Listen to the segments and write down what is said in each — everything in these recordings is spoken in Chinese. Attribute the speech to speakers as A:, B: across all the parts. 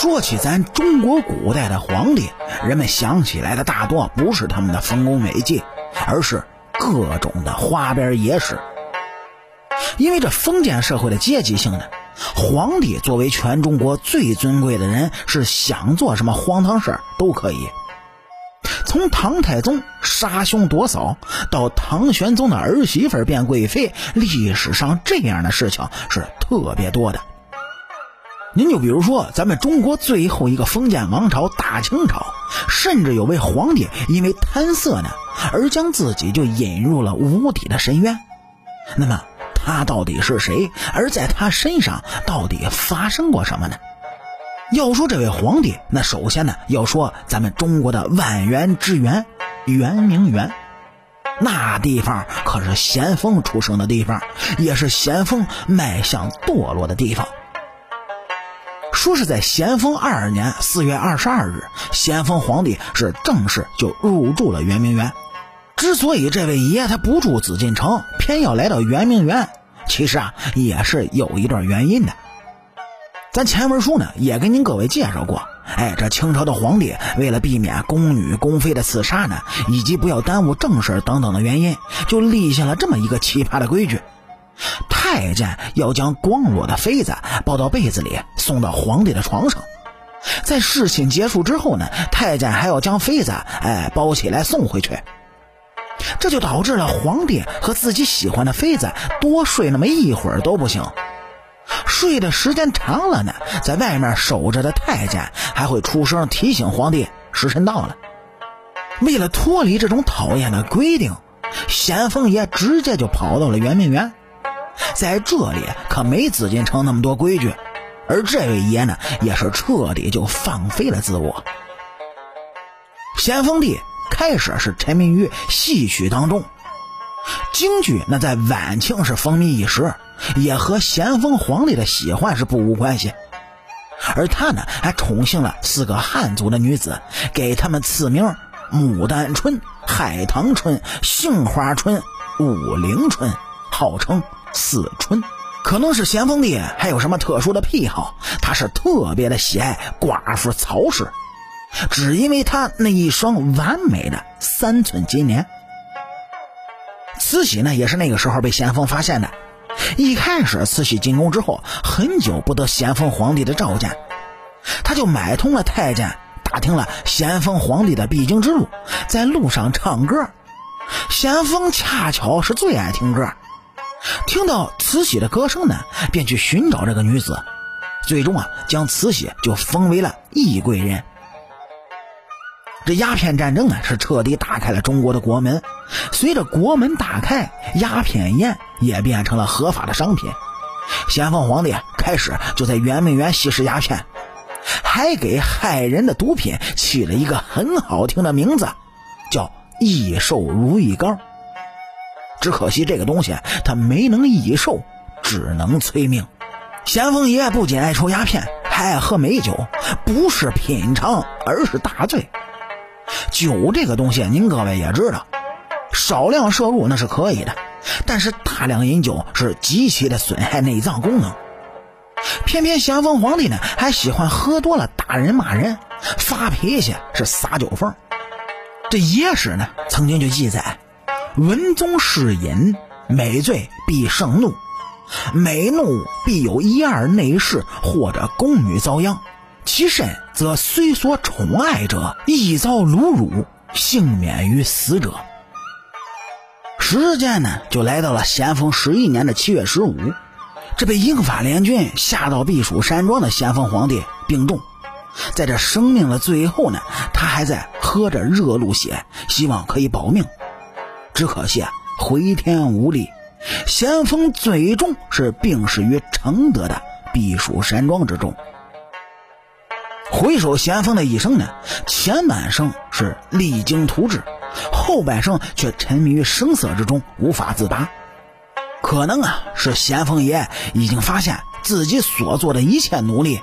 A: 说起咱中国古代的皇帝，人们想起来的大多不是他们的丰功伟绩，而是各种的花边野史。因为这封建社会的阶级性呢，皇帝作为全中国最尊贵的人，是想做什么荒唐事都可以。从唐太宗杀兄夺嫂，到唐玄宗的儿媳妇变贵妃，历史上这样的事情是特别多的。您就比如说，咱们中国最后一个封建王朝大清朝，甚至有位皇帝因为贪色呢，而将自己就引入了无底的深渊。那么他到底是谁？而在他身上到底发生过什么呢？要说这位皇帝，那首先呢要说咱们中国的万园之源圆明园，那地方可是咸丰出生的地方，也是咸丰迈向堕落的地方。说是在咸丰二年四月二十二日，咸丰皇帝是正式就入住了圆明园。之所以这位爷他不住紫禁城，偏要来到圆明园，其实啊也是有一段原因的。咱前文书呢也跟您各位介绍过，哎，这清朝的皇帝为了避免宫女宫妃的刺杀呢，以及不要耽误正事等等的原因，就立下了这么一个奇葩的规矩。太监要将光裸的妃子抱到被子里送到皇帝的床上，在侍寝结束之后呢，太监还要将妃子哎包起来送回去。这就导致了皇帝和自己喜欢的妃子多睡那么一会儿都不行，睡的时间长了呢，在外面守着的太监还会出声提醒皇帝时辰到了。为了脱离这种讨厌的规定，咸丰爷直接就跑到了圆明园。在这里可没紫禁城那么多规矩，而这位爷呢，也是彻底就放飞了自我。咸丰帝开始是沉迷于戏曲当中，京剧那在晚清是风靡一时，也和咸丰皇帝的喜欢是不无关系。而他呢，还宠幸了四个汉族的女子，给他们赐名牡丹春、海棠春、杏花春、武陵春，号称。四春，可能是咸丰帝还有什么特殊的癖好，他是特别的喜爱寡妇曹氏，只因为他那一双完美的三寸金莲。慈禧呢，也是那个时候被咸丰发现的。一开始，慈禧进宫之后，很久不得咸丰皇帝的召见，他就买通了太监，打听了咸丰皇帝的必经之路，在路上唱歌。咸丰恰巧是最爱听歌。听到慈禧的歌声呢，便去寻找这个女子，最终啊，将慈禧就封为了懿贵人。这鸦片战争呢，是彻底打开了中国的国门。随着国门大开，鸦片烟也变成了合法的商品。咸丰皇帝开始就在圆明园吸食鸦片，还给害人的毒品起了一个很好听的名字，叫益寿如意膏。只可惜这个东西它没能益寿，只能催命。咸丰爷不仅爱抽鸦片，还爱喝美酒，不是品尝，而是大醉。酒这个东西，您各位也知道，少量摄入那是可以的，但是大量饮酒是极其的损害内脏功能。偏偏咸丰皇帝呢，还喜欢喝多了打人骂人，发脾气是撒酒疯。这野史呢，曾经就记载。文宗嗜饮，每醉必盛怒，每怒必有一二内侍或者宫女遭殃，其甚则虽所宠爱者亦遭侮辱，幸免于死者。时间呢，就来到了咸丰十一年的七月十五，这被英法联军下到避暑山庄的咸丰皇帝病重，在这生命的最后呢，他还在喝着热露血，希望可以保命。只可惜啊，回天无力。咸丰最终是病逝于承德的避暑山庄之中。回首咸丰的一生呢，前半生是励精图治，后半生却沉迷于声色之中，无法自拔。可能啊，是咸丰爷已经发现自己所做的一切努力，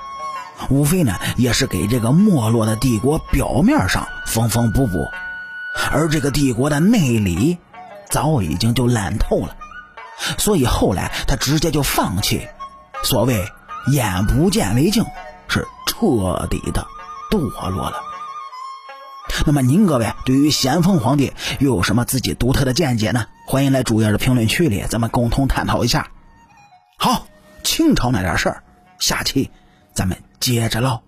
A: 无非呢，也是给这个没落的帝国表面上缝缝补补，而这个帝国的内里。早已经就烂透了，所以后来他直接就放弃，所谓眼不见为净，是彻底的堕落了。那么您各位对于咸丰皇帝又有什么自己独特的见解呢？欢迎来主页的评论区里，咱们共同探讨一下。好，清朝那点事儿，下期咱们接着唠。